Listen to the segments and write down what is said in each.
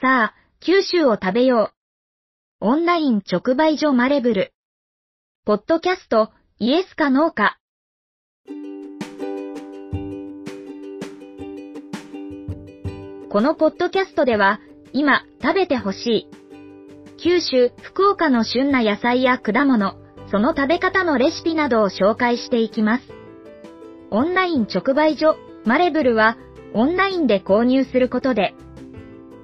さあ、九州を食べよう。オンライン直売所マレブル。ポッドキャスト、イエスかノーか。このポッドキャストでは、今食べてほしい。九州、福岡の旬な野菜や果物、その食べ方のレシピなどを紹介していきます。オンライン直売所、マレブルは、オンラインで購入することで、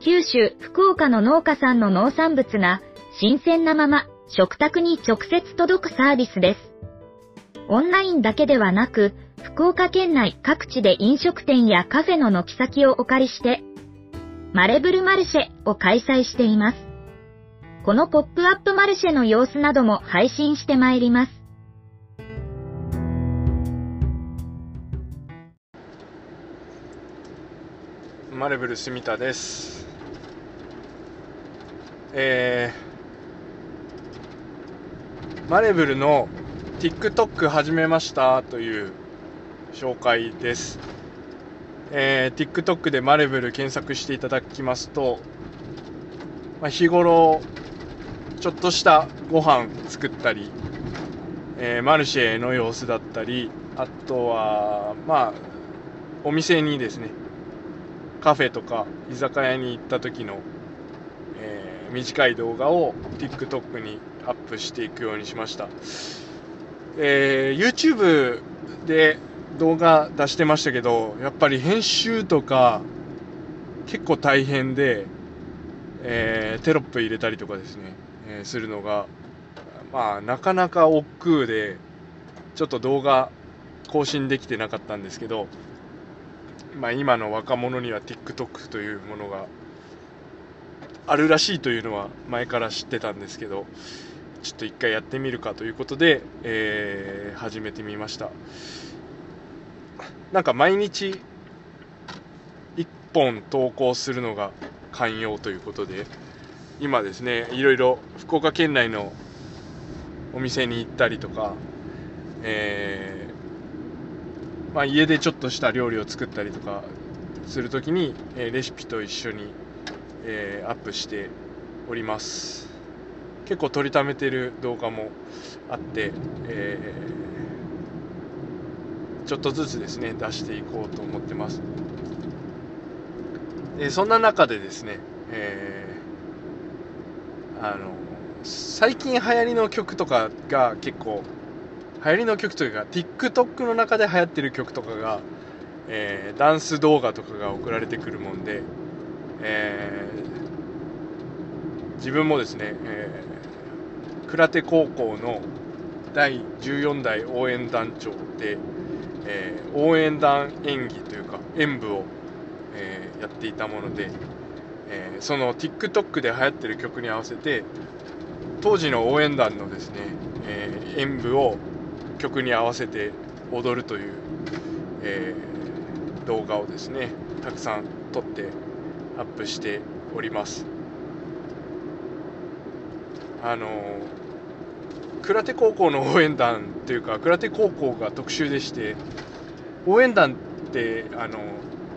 九州、福岡の農家さんの農産物が、新鮮なまま、食卓に直接届くサービスです。オンラインだけではなく、福岡県内各地で飲食店やカフェの軒先をお借りして、マレブルマルシェを開催しています。このポップアップマルシェの様子なども配信してまいります。マレブル住田です。えー、マレブルの TikTok 始めましたという紹介です。えー、TikTok でマレブル検索していただきますと、まあ、日頃ちょっとしたご飯作ったり、えー、マルシェの様子だったりあとはまあお店にですねカフェとか居酒屋に行った時の、短い動画を TikTok にアップしていくようにしました、えー、YouTube で動画出してましたけど、やっぱり編集とか結構大変で、えー、テロップ入れたりとかですね、えー、するのが、まあ、なかなか億劫で、ちょっと動画更新できてなかったんですけど、まあ、今の若者には TikTok というものがあるらしいというのは前から知ってたんですけど、ちょっと一回やってみるかということで、えー、始めてみました。なんか毎日1本投稿するのが寛容ということで今ですねいろいろ福岡県内のお店に行ったりとか、えー、まあ、家でちょっとした料理を作ったりとかするときに、えー、レシピと一緒に、えー、アップしております。結構撮りためてる動画もあって、えーちょっとずつですね出していこうと思ってます。でそんな中でですね、えー、あの最近流行りの曲とかが結構流行りの曲というか TikTok の中で流行ってる曲とかが、えー、ダンス動画とかが送られてくるもんで、えー、自分もですね、えー、倉手高校の第14代応援団長で、えー、応援団演技というか演舞を、えー、やっていたもので、えー、その TikTok で流行ってる曲に合わせて当時の応援団のですね、え演舞を曲に合わせて踊るという、え動画をですねたくさん撮ってアップしております。あの倉手高校の応援団というか倉手高校が特殊でして応援団ってあの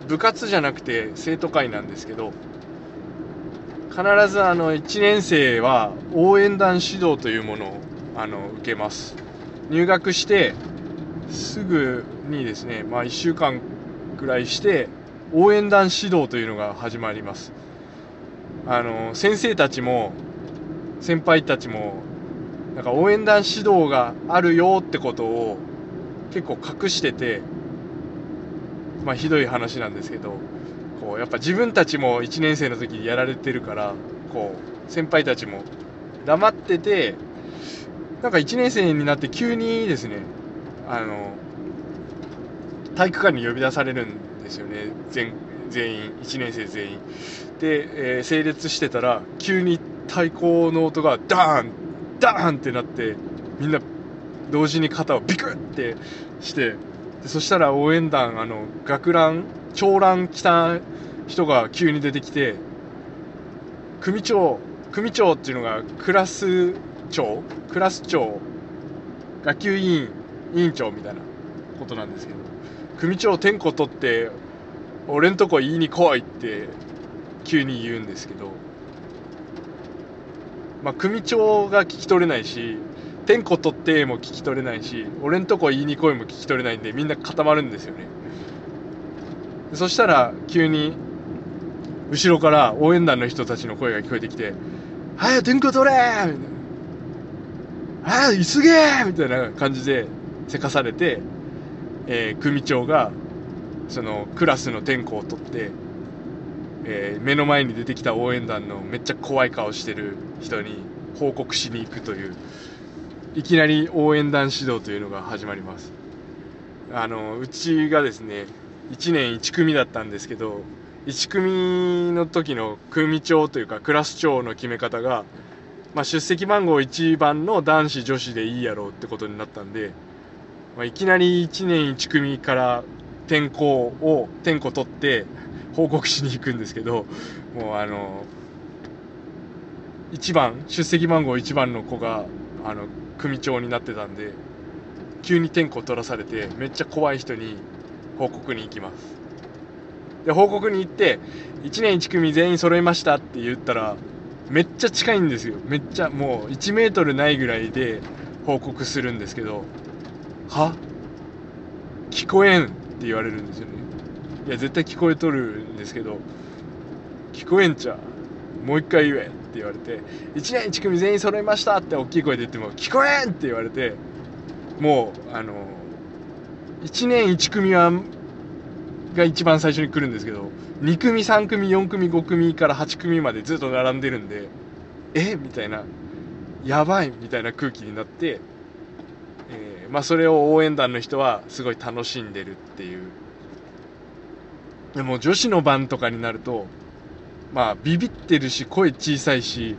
部活じゃなくて生徒会なんですけど必ずあの1年生は応援団指導というものをあの受けます。入学してすぐにですね、まあ、1週間くらいして応援団指導というのが始まります。あの先生たちも先輩たちもなんか応援団指導があるよってことを結構隠してて、まあひどい話なんですけど、こうやっぱ自分たちも1年生の時にやられてるから、こう先輩たちも黙ってて、なんか1年生になって急にですね、あの、体育館に呼び出されるんですよね、全全員、1年生全員。で、えー、整列してたら、急に太鼓の音がダーンダーンってなってみんな同時に肩をビクってしてでそしたら応援団あの学ラン長ラン着た人が急に出てきて組長組長っていうのがクラス長クラス長学級委員委員長みたいなことなんですけど組長点呼取って俺んとこ言いに来いって急に言うんですけど、まあ、組長が聞き取れないし、点呼取っても聞き取れないし、俺んとこ言いに来いも聞き取れないんで、みんな固まるんですよね。そしたら、急に、後ろから応援団の人たちの声が聞こえてきて、早く点呼取れみたいな。早く急げみたいな感じで、せかされて、えー、組長が、その、クラスの点呼を取って、えー、目の前に出てきた応援団のめっちゃ怖い顔してる人に報告しに行くという、いきなり応援団指導というのが始まります。あの、うちがですね、1年1組だったんですけど、1組の時の組長というかクラス長の決め方が、まあ、出席番号1番の男子女子でいいやろうってことになったんで、まあ、いきなり1年1組から転校を、転校取って報告しに行くんですけど、もうあの、1番、出席番号1番の子が、あの、組長になってたんで、急に転校取らされて、めっちゃ怖い人に報告に行きます。で、報告に行って、1年1組全員揃いましたって言ったら、めっちゃ近いんですよ。めっちゃ、もう1メートルないぐらいで報告するんですけど、は？聞こえんって言われるんですよね。いや、絶対聞こえとるんですけど、聞こえんちゃもう一回言えって言われて、1年1組全員揃いましたって大きい声で言っても、聞こえんって言われて、もう、あの、1年1組は、が一番最初に来るんですけど、2組、3組、4組、5組から8組までずっと並んでるんで、え？みたいな、やばいみたいな空気になって、まあそれを応援団の人はすごい楽しんでるっていう。でも女子の番とかになると、まあビビってるし声小さいし、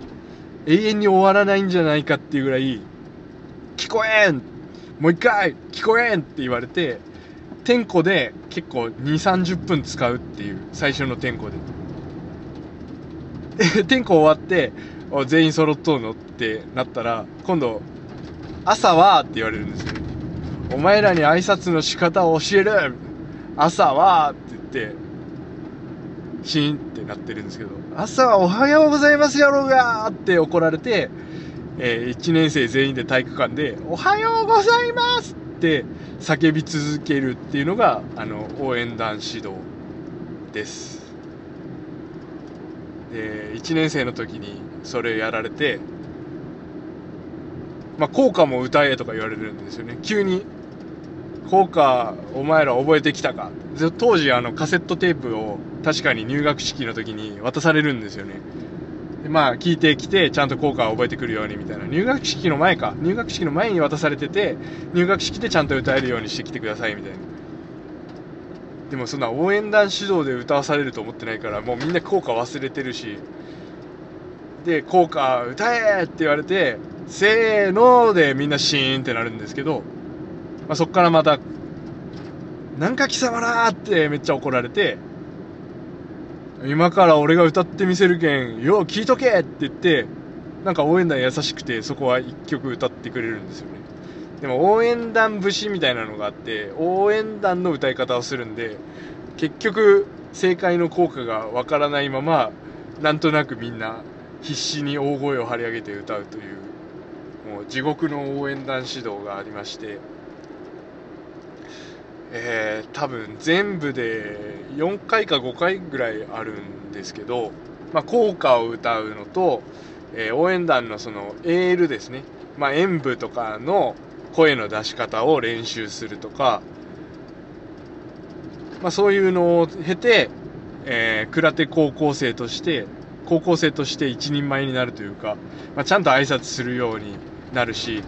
永遠に終わらないんじゃないかっていうぐらい、聞こえんもう一回聞こえんって言われて、点呼で結構2、30分使うっていう、最初の点呼で。で、点呼終わって、全員揃っとうのってなったら、今度、朝はって言われるんですよ。お前らに挨拶の仕方を教える朝はって言って、シーンってなってるんですけど、朝はおはようございますやろうがって怒られて、えー、1年生全員で体育館で、おはようございますって叫び続けるっていうのが、あの、応援団指導です。で、1年生の時にそれやられて、まあ、効果も歌えとか言われるんですよね。急に、効果、お前ら覚えてきたか。当時、あの、カセットテープを確かに入学式の時に渡されるんですよね。でまあ、聞いてきて、ちゃんと効果を覚えてくるようにみたいな。入学式の前か。入学式の前に渡されてて、入学式でちゃんと歌えるようにしてきてくださいみたいな。でもそんな応援団指導で歌わされると思ってないから、もうみんな効果忘れてるし。で、効果歌えって言われて、せーのでみんなシーンってなるんですけど、まあ、そっからまた、なんか貴様らーってめっちゃ怒られて、今から俺が歌ってみせるけん、よう聞いとけって言って、なんか応援団優しくて、そこは一曲歌ってくれるんですよね。でも応援団節みたいなのがあって、応援団の歌い方をするんで、結局、正解の効果がわからないまま、なんとなくみんな必死に大声を張り上げて歌うという、もう地獄の応援団指導がありまして、えー、多分全部で4回か5回ぐらいあるんですけど、まあ、校歌を歌うのと、えー、応援団のそのエールですね、まあ、演舞とかの声の出し方を練習するとか、まあ、そういうのを経て、えー、倉手高校生として、高校生として一人前になるというか、まあ、ちゃんと挨拶するようになるし、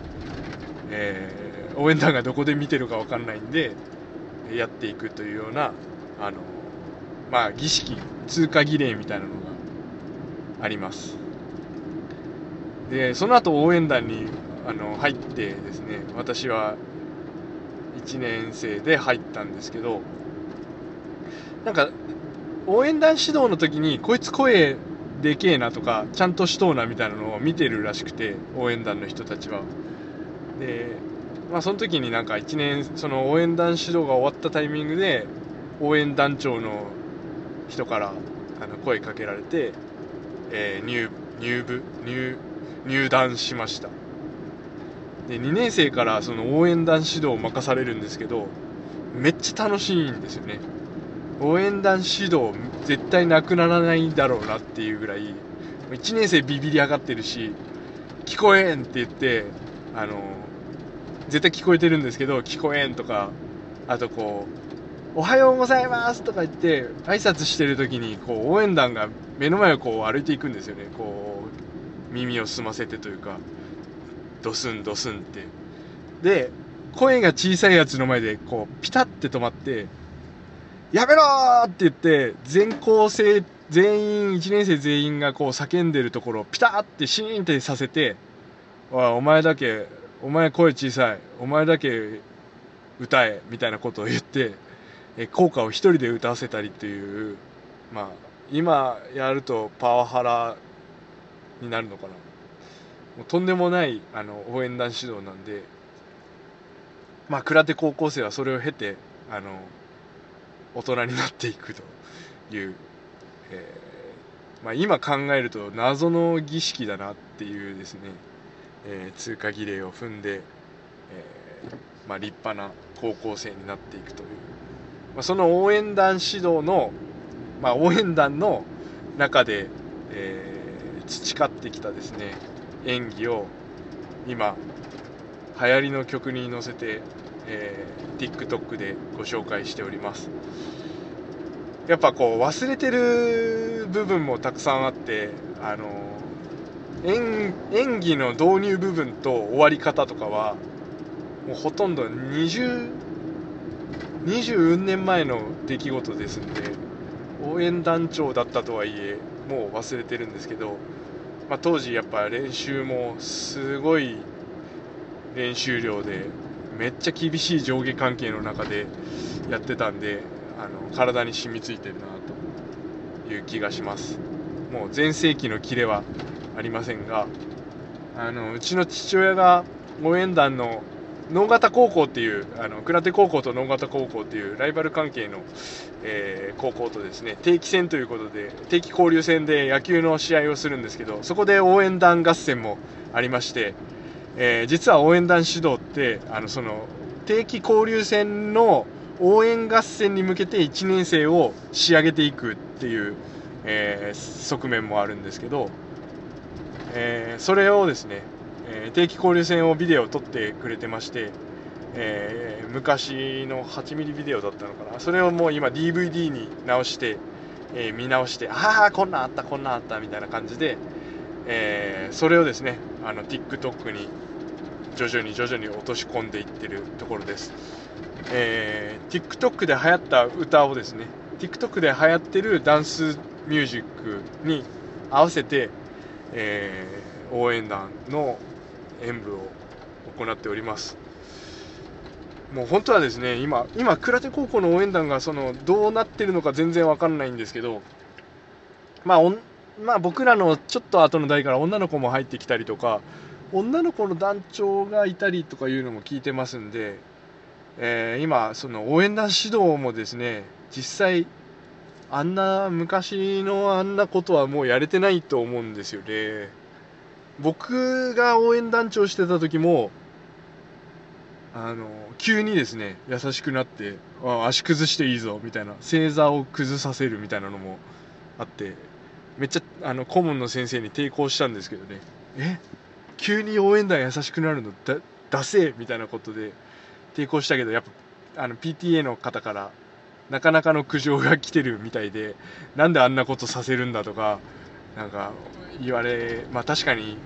えー、応援団がどこで見てるかわかんないんで、やっていくというような、あの、まあ、儀式、通過儀礼みたいなのがあります。で、その後応援団にあの入ってですね、私は1年生で入ったんですけど、なんか、応援団指導の時に、こいつ声でけえなとか、ちゃんとしとうなみたいなのを見てるらしくて、応援団の人たちは。で、まあその時になんか1年、その応援団指導が終わったタイミングで、応援団長の人から、あの声かけられて、えー入入部？入入団しました。で2年生からその応援団指導を任されるんですけどめっちゃ楽しいんですよね。応援団指導絶対なくならないだろうなっていうぐらい1年生ビビり上がってるし聞こえんって言ってあの絶対聞こえてるんですけど聞こえんとかあとこうおはようございますとか言って挨拶してる時にこう応援団が目の前をこう歩いていくんですよね。こう耳を澄ませてというかドスンドスンって。で声が小さいやつの前でこうピタッて止まってやめろって言って全校生全員1年生全員がこう叫んでるところをピタッてシーンってさせておいお前だけお前声小さい。お前だけ歌えみたいなことを言ってえ効果を一人で歌わせたりっていうまあ今やるとパワハラになるのかな。もうとんでもないあの応援団指導なんでまあ倉手高校生はそれを経てあの大人になっていくという、えーまあ、今考えると謎の儀式だなっていうですね、えー通過儀礼を踏んで、えーまあ、立派な高校生になっていくという、まあ、その応援団指導の、まあ、応援団の中で、えー培ってきたですね演技を今流行りの曲に乗せて、えー TikTok でご紹介しております。やっぱこう忘れてる部分もたくさんあってあの演演技の導入部分と終わり方とかはもうほとんど20 20年前の出来事ですんで応援団長だったとはいえもう忘れてるんですけど、まあ、当時やっぱ練習もすごい練習量でめっちゃ厳しい上下関係の中でやってたんであの体に染みついてるなという気がします。もう全盛期のキレはありませんがあのうちの父親が応援団の能形高校っていうあの倉手高校と能形高校っていうライバル関係の、えー高校とですね定期戦ということで定期交流戦で野球の試合をするんですけどそこで応援団合戦もありまして、えー実は応援団指導ってあのその定期交流戦の応援合戦に向けて1年生を仕上げていくっていう、えー側面もあるんですけど、えーそれをですね、え定期交流戦をビデオを撮ってくれてまして、えー昔の8ミリビデオだったのかな。それをもう今 DVD に直して、えー見直してああこんなんあったこんなんあったみたいな感じで、えーそれをですねあの TikTok に徐々に徐々に落とし込んでいってるところです、え TikTok で流行った歌をですね TikTok で流行ってるダンスミュージックに合わせて、えー応援団の演舞を行っております。もう本当はですね今今倉手高校の応援団がそのどうなってるのか全然わかんないんですけどまあおまあ僕らのちょっと後の代から女の子も入ってきたりとか女の子の団長がいたりとかいうのも聞いてますんで、えー今その応援団指導もですね実際あんな昔のあんなことはもうやれてないと思うんですよね。僕が応援団長してた時もあの急にですね優しくなってあ足崩していいぞみたいな正座を崩させるみたいなのもあってめっちゃあの顧問の先生に抵抗したんですけどね。え？急に応援団優しくなるのだダセえみたいなことで抵抗したけどやっぱあの PTA の方からなかなかの苦情が来てるみたいでなんであんなことさせるんだとかなんか言われまあ確かに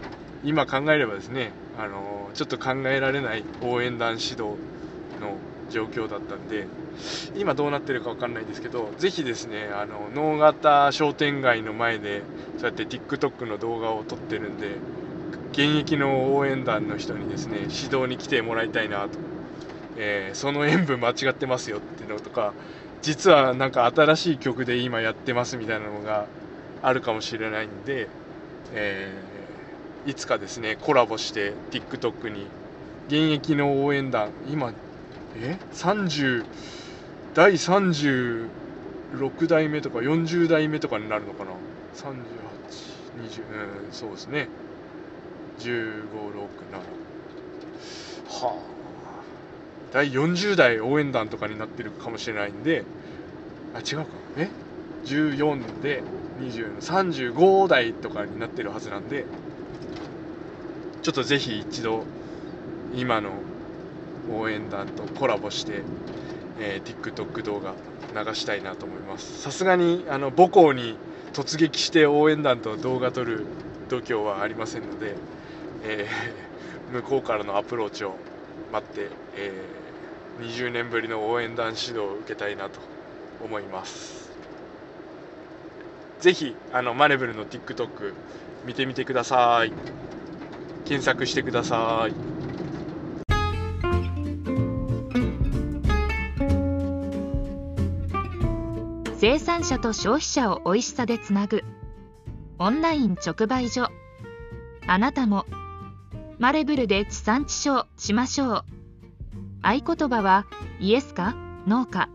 今考えればですねあのちょっと考えられない応援団指導の状況だったんで今どうなってるかわかんないんですけどぜひですねあの能形商店街の前でそうやって TikTok の動画を撮ってるんで現役の応援団の人にですね指導に来てもらいたいなと、えーその演舞間違ってますよっていうのとか実はなんか新しい曲で今やってますみたいなのがあるかもしれないんで、えーいつかですねコラボして TikTok に。現役の応援団今え？30第36代目とか40代目とかになるのかな？3820うんそうですね。1567はあ。第40代応援団とかになってるかもしれないんであ違うか。え？14で2035代とかになってるはずなんでちょっとぜひ一度今の応援団とコラボして、えー、TikTok 動画流したいなと思います。さすがにあの母校に突撃して応援団と動画撮る度胸はありませんので、えー、向こうからのアプローチを待って、えー、20年ぶりの応援団指導を受けたいなと思います。ぜひあのマネブルの TikTok 見てみてください。検索してください。生産者と消費者を美味しさでつなぐ。オンライン直売所。あなたもマレブルで地産地消しましょう。合言葉はイエスかノーか。